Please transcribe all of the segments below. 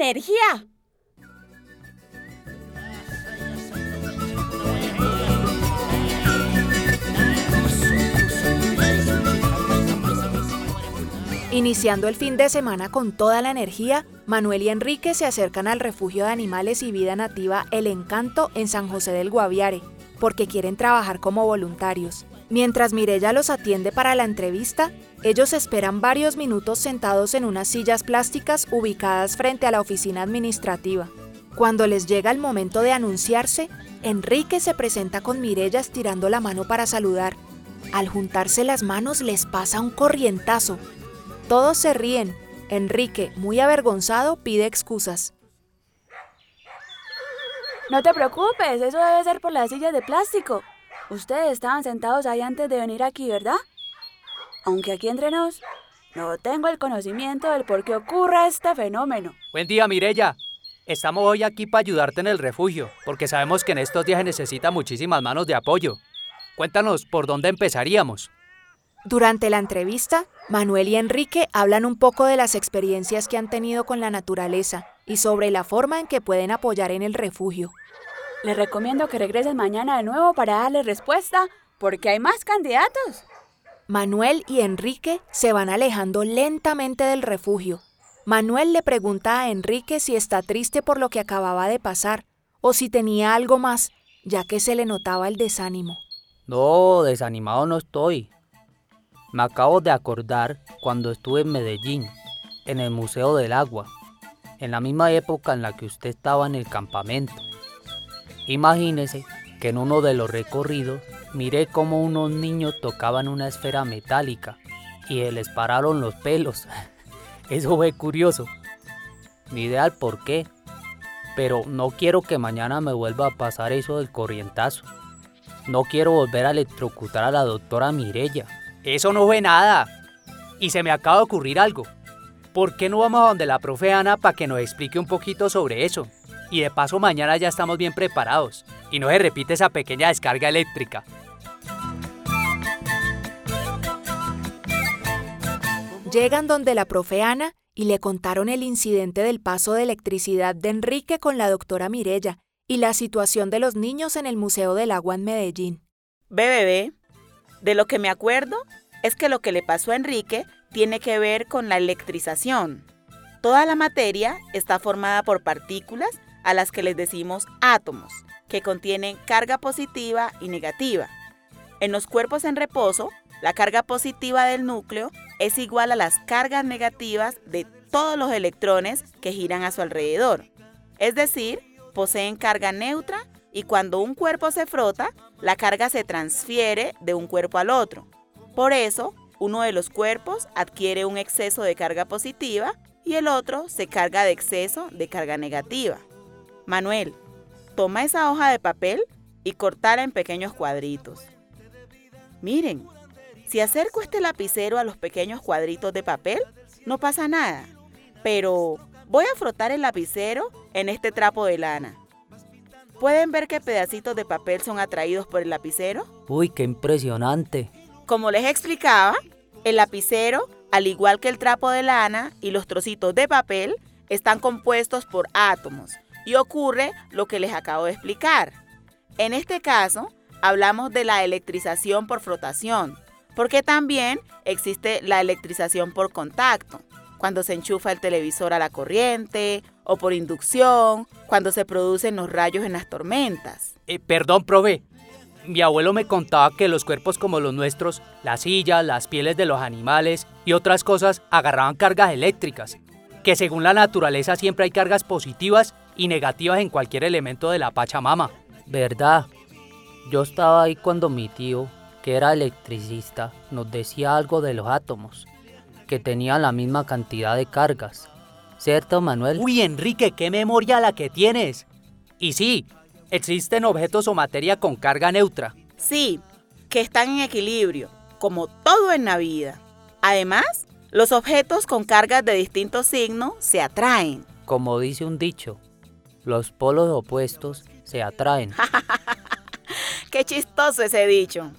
energía. Iniciando el fin de semana con toda la energía, Manuel y Enrique se acercan al refugio de animales y vida nativa El Encanto en San José del Guaviare, porque quieren trabajar como voluntarios. Mientras Mirella los atiende para la entrevista, ellos esperan varios minutos sentados en unas sillas plásticas ubicadas frente a la oficina administrativa. Cuando les llega el momento de anunciarse, Enrique se presenta con Mirella estirando la mano para saludar. Al juntarse las manos les pasa un corrientazo. Todos se ríen. Enrique, muy avergonzado, pide excusas. No te preocupes, eso debe ser por las sillas de plástico. Ustedes estaban sentados ahí antes de venir aquí, ¿verdad? Aunque aquí entre nos, no tengo el conocimiento del por qué ocurre este fenómeno. Buen día, Mirella. Estamos hoy aquí para ayudarte en el refugio, porque sabemos que en estos días se necesita muchísimas manos de apoyo. Cuéntanos por dónde empezaríamos. Durante la entrevista, Manuel y Enrique hablan un poco de las experiencias que han tenido con la naturaleza y sobre la forma en que pueden apoyar en el refugio. Les recomiendo que regresen mañana de nuevo para darle respuesta, porque hay más candidatos. Manuel y Enrique se van alejando lentamente del refugio. Manuel le pregunta a Enrique si está triste por lo que acababa de pasar o si tenía algo más, ya que se le notaba el desánimo. No, desanimado no estoy. Me acabo de acordar cuando estuve en Medellín, en el Museo del Agua, en la misma época en la que usted estaba en el campamento. Imagínese que en uno de los recorridos miré cómo unos niños tocaban una esfera metálica y les pararon los pelos. Eso fue curioso. Ni idea por qué. Pero no quiero que mañana me vuelva a pasar eso del corrientazo. No quiero volver a electrocutar a la doctora Mirella. Eso no fue nada. Y se me acaba de ocurrir algo. ¿Por qué no vamos a donde la profe Ana para que nos explique un poquito sobre eso? Y de paso mañana ya estamos bien preparados y no se repite esa pequeña descarga eléctrica. Llegan donde la profe Ana y le contaron el incidente del paso de electricidad de Enrique con la doctora Mirella y la situación de los niños en el Museo del Agua en Medellín. Bebé, de lo que me acuerdo es que lo que le pasó a Enrique tiene que ver con la electrización. Toda la materia está formada por partículas a las que les decimos átomos, que contienen carga positiva y negativa. En los cuerpos en reposo, la carga positiva del núcleo es igual a las cargas negativas de todos los electrones que giran a su alrededor. Es decir, poseen carga neutra y cuando un cuerpo se frota, la carga se transfiere de un cuerpo al otro. Por eso, uno de los cuerpos adquiere un exceso de carga positiva y el otro se carga de exceso de carga negativa. Manuel, toma esa hoja de papel y cortala en pequeños cuadritos. Miren, si acerco este lapicero a los pequeños cuadritos de papel, no pasa nada. Pero voy a frotar el lapicero en este trapo de lana. ¿Pueden ver qué pedacitos de papel son atraídos por el lapicero? Uy, qué impresionante. Como les explicaba, el lapicero, al igual que el trapo de lana y los trocitos de papel, están compuestos por átomos, y ocurre lo que les acabo de explicar. En este caso, hablamos de la electrización por frotación, porque también existe la electrización por contacto, cuando se enchufa el televisor a la corriente, o por inducción, cuando se producen los rayos en las tormentas. Eh, perdón, prove. Mi abuelo me contaba que los cuerpos como los nuestros, las sillas, las pieles de los animales y otras cosas agarraban cargas eléctricas, que según la naturaleza siempre hay cargas positivas y negativas en cualquier elemento de la Pachamama. ¿Verdad? Yo estaba ahí cuando mi tío, que era electricista, nos decía algo de los átomos, que tenían la misma cantidad de cargas. ¿Cierto, Manuel? Uy, Enrique, qué memoria la que tienes. Y sí, existen objetos o materia con carga neutra. Sí, que están en equilibrio, como todo en la vida. Además, los objetos con cargas de distinto signo se atraen. Como dice un dicho, los polos opuestos se atraen. Qué chistoso ese dicho.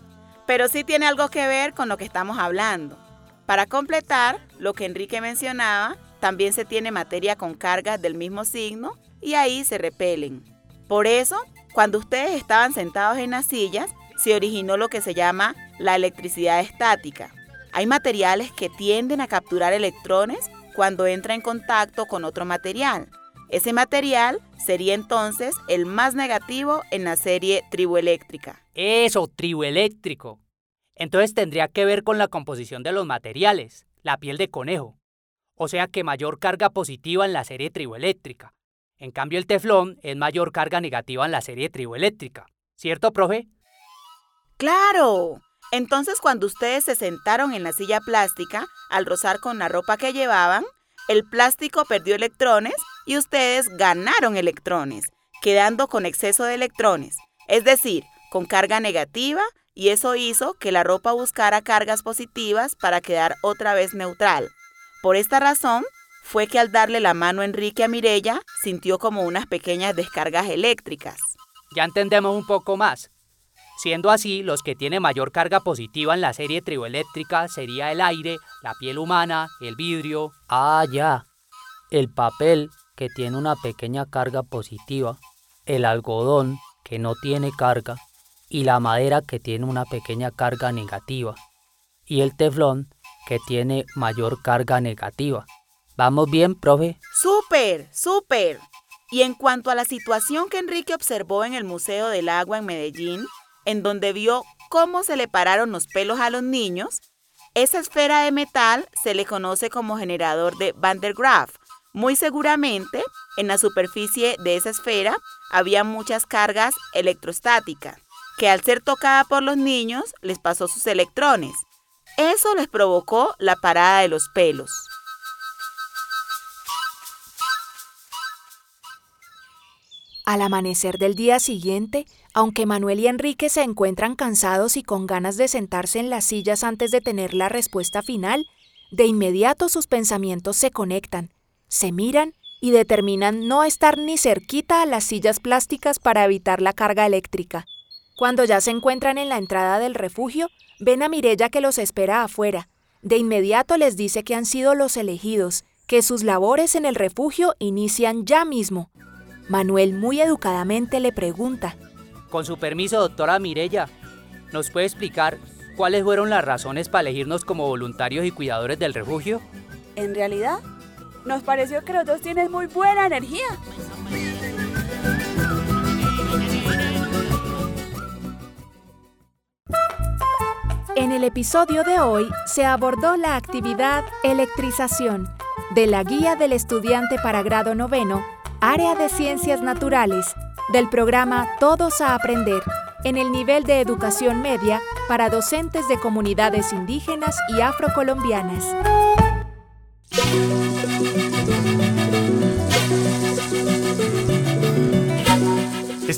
Pero sí tiene algo que ver con lo que estamos hablando. Para completar lo que Enrique mencionaba, también se tiene materia con cargas del mismo signo y ahí se repelen. Por eso, cuando ustedes estaban sentados en las sillas, se originó lo que se llama la electricidad estática. Hay materiales que tienden a capturar electrones cuando entra en contacto con otro material. Ese material sería entonces el más negativo en la serie triboeléctrica. Eso, triboeléctrico. Entonces tendría que ver con la composición de los materiales, la piel de conejo. O sea que mayor carga positiva en la serie triboeléctrica. En cambio el teflón es mayor carga negativa en la serie triboeléctrica. ¿Cierto, profe? ¡Claro! Entonces cuando ustedes se sentaron en la silla plástica, al rozar con la ropa que llevaban, el plástico perdió electrones y ustedes ganaron electrones, quedando con exceso de electrones, es decir, con carga negativa, y eso hizo que la ropa buscara cargas positivas para quedar otra vez neutral. Por esta razón, fue que al darle la mano Enrique a Mirella, sintió como unas pequeñas descargas eléctricas. Ya entendemos un poco más. Siendo así, los que tienen mayor carga positiva en la serie triboeléctrica sería el aire, la piel humana, el vidrio. Ah, ya. El papel, que tiene una pequeña carga positiva, el algodón, que no tiene carga, y la madera, que tiene una pequeña carga negativa, y el teflón, que tiene mayor carga negativa. ¿Vamos bien, profe? ¡Súper! ¡Súper! Y en cuanto a la situación que Enrique observó en el Museo del Agua en Medellín, en donde vio cómo se le pararon los pelos a los niños, esa esfera de metal se le conoce como generador de Van der Graaf. Muy seguramente, en la superficie de esa esfera había muchas cargas electrostáticas, que al ser tocada por los niños les pasó sus electrones. Eso les provocó la parada de los pelos. Al amanecer del día siguiente, aunque Manuel y Enrique se encuentran cansados y con ganas de sentarse en las sillas antes de tener la respuesta final, de inmediato sus pensamientos se conectan, se miran y determinan no estar ni cerquita a las sillas plásticas para evitar la carga eléctrica. Cuando ya se encuentran en la entrada del refugio, ven a Mirella que los espera afuera. De inmediato les dice que han sido los elegidos, que sus labores en el refugio inician ya mismo. Manuel muy educadamente le pregunta. Con su permiso, doctora Mirella, ¿nos puede explicar cuáles fueron las razones para elegirnos como voluntarios y cuidadores del refugio? En realidad, nos pareció que los dos tienen muy buena energía. En el episodio de hoy se abordó la actividad electrización de la Guía del Estudiante para Grado Noveno Área de Ciencias Naturales del programa Todos a Aprender en el nivel de educación media para docentes de comunidades indígenas y afrocolombianas.